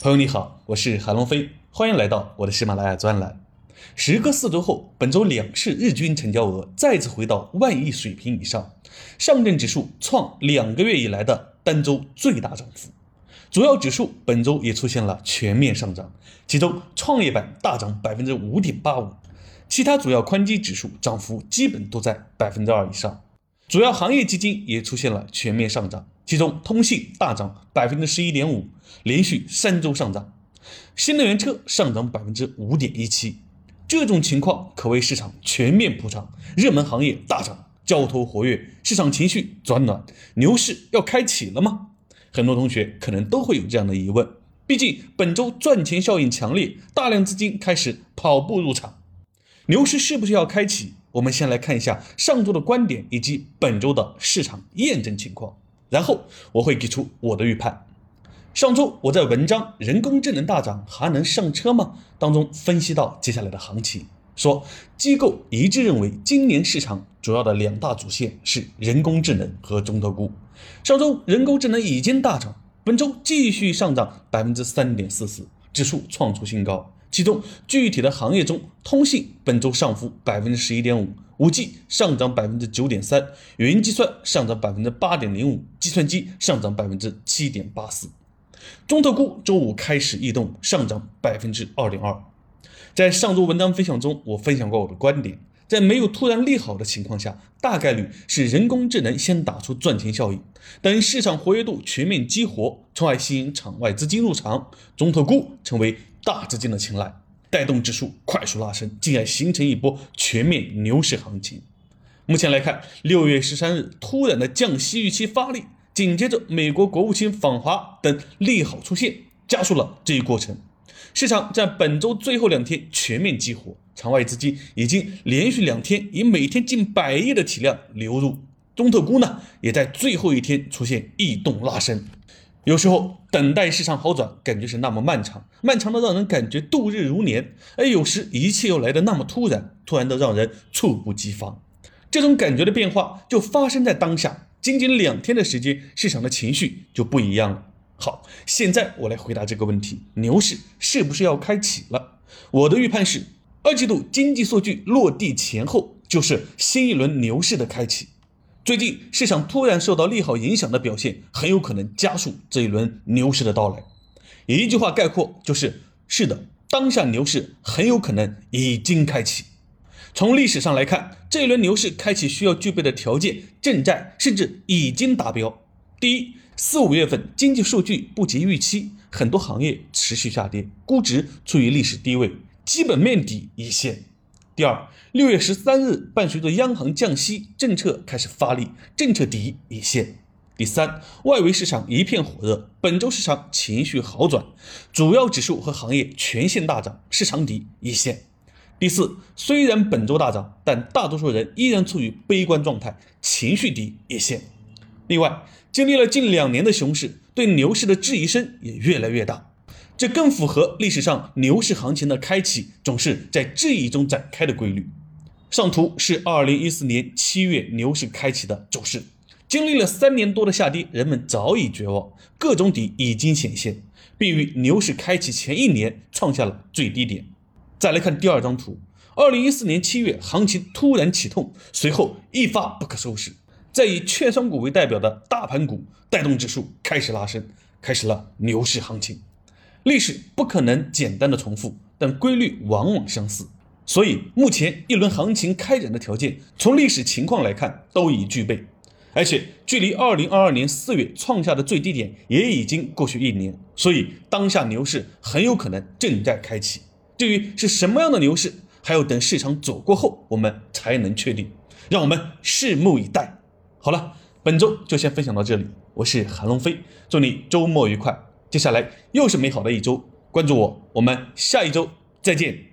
朋友你好，我是韩龙飞，欢迎来到我的喜马拉雅专栏。时隔四周后，本周两市日均成交额再次回到万亿水平以上，上证指数创两个月以来的单周最大涨幅，主要指数本周也出现了全面上涨，其中创业板大涨百分之五点八五，其他主要宽基指数涨幅基本都在百分之二以上，主要行业基金也出现了全面上涨。其中，通信大涨百分之十一点五，连续三周上涨；新能源车上涨百分之五点一七。这种情况可谓市场全面普涨，热门行业大涨，交投活跃，市场情绪转暖，牛市要开启了吗？很多同学可能都会有这样的疑问。毕竟本周赚钱效应强烈，大量资金开始跑步入场，牛市是不是要开启？我们先来看一下上周的观点以及本周的市场验证情况。然后我会给出我的预判。上周我在文章《人工智能大涨还能上车吗》当中分析到接下来的行情，说机构一致认为今年市场主要的两大主线是人工智能和中特估。上周人工智能已经大涨，本周继续上涨百分之三点四四，指数创出新高。其中具体的行业中，通信本周上浮百分之十一点五。五 G 上涨百分之九点三，云计算上涨百分之八点零五，计算机上涨百分之七点八四。中特估周五开始异动，上涨百分之二点二。在上周文章分享中，我分享过我的观点，在没有突然利好的情况下，大概率是人工智能先打出赚钱效应，等市场活跃度全面激活，从而吸引场外资金入场，中特估成为大资金的青睐。带动指数快速拉升，进而形成一波全面牛市行情。目前来看，六月十三日突然的降息预期发力，紧接着美国国务卿访华等利好出现，加速了这一过程。市场在本周最后两天全面激活，场外资金已经连续两天以每天近百亿的体量流入，中特估呢也在最后一天出现异动拉升。有时候等待市场好转，感觉是那么漫长，漫长的让人感觉度日如年；而有时一切又来的那么突然，突然的让人猝不及防。这种感觉的变化就发生在当下，仅仅两天的时间，市场的情绪就不一样了。好，现在我来回答这个问题：牛市是不是要开启了？我的预判是，二季度经济数据落地前后，就是新一轮牛市的开启。最近市场突然受到利好影响的表现，很有可能加速这一轮牛市的到来。一句话概括就是：是的，当下牛市很有可能已经开启。从历史上来看，这一轮牛市开启需要具备的条件正在甚至已经达标。第一，四五月份经济数据不及预期，很多行业持续下跌，估值处于历史低位，基本面底已现。第二，六月十三日，伴随着央行降息，政策开始发力，政策底已现。第三，外围市场一片火热，本周市场情绪好转，主要指数和行业全线大涨，市场底已现。第四，虽然本周大涨，但大多数人依然处于悲观状态，情绪底也现。另外，经历了近两年的熊市，对牛市的质疑声也越来越大。这更符合历史上牛市行情的开启总是在质疑中展开的规律。上图是二零一四年七月牛市开启的走势，经历了三年多的下跌，人们早已绝望，各种底已经显现，并于牛市开启前一年创下了最低点。再来看第二张图，二零一四年七月行情突然启动，随后一发不可收拾，再以券商股为代表的大盘股带动指数开始拉升，开始了牛市行情。历史不可能简单的重复，但规律往往相似。所以目前一轮行情开展的条件，从历史情况来看都已具备，而且距离二零二二年四月创下的最低点也已经过去一年。所以当下牛市很有可能正在开启。至于是什么样的牛市，还要等市场走过后我们才能确定。让我们拭目以待。好了，本周就先分享到这里。我是韩龙飞，祝你周末愉快。接下来又是美好的一周，关注我，我们下一周再见。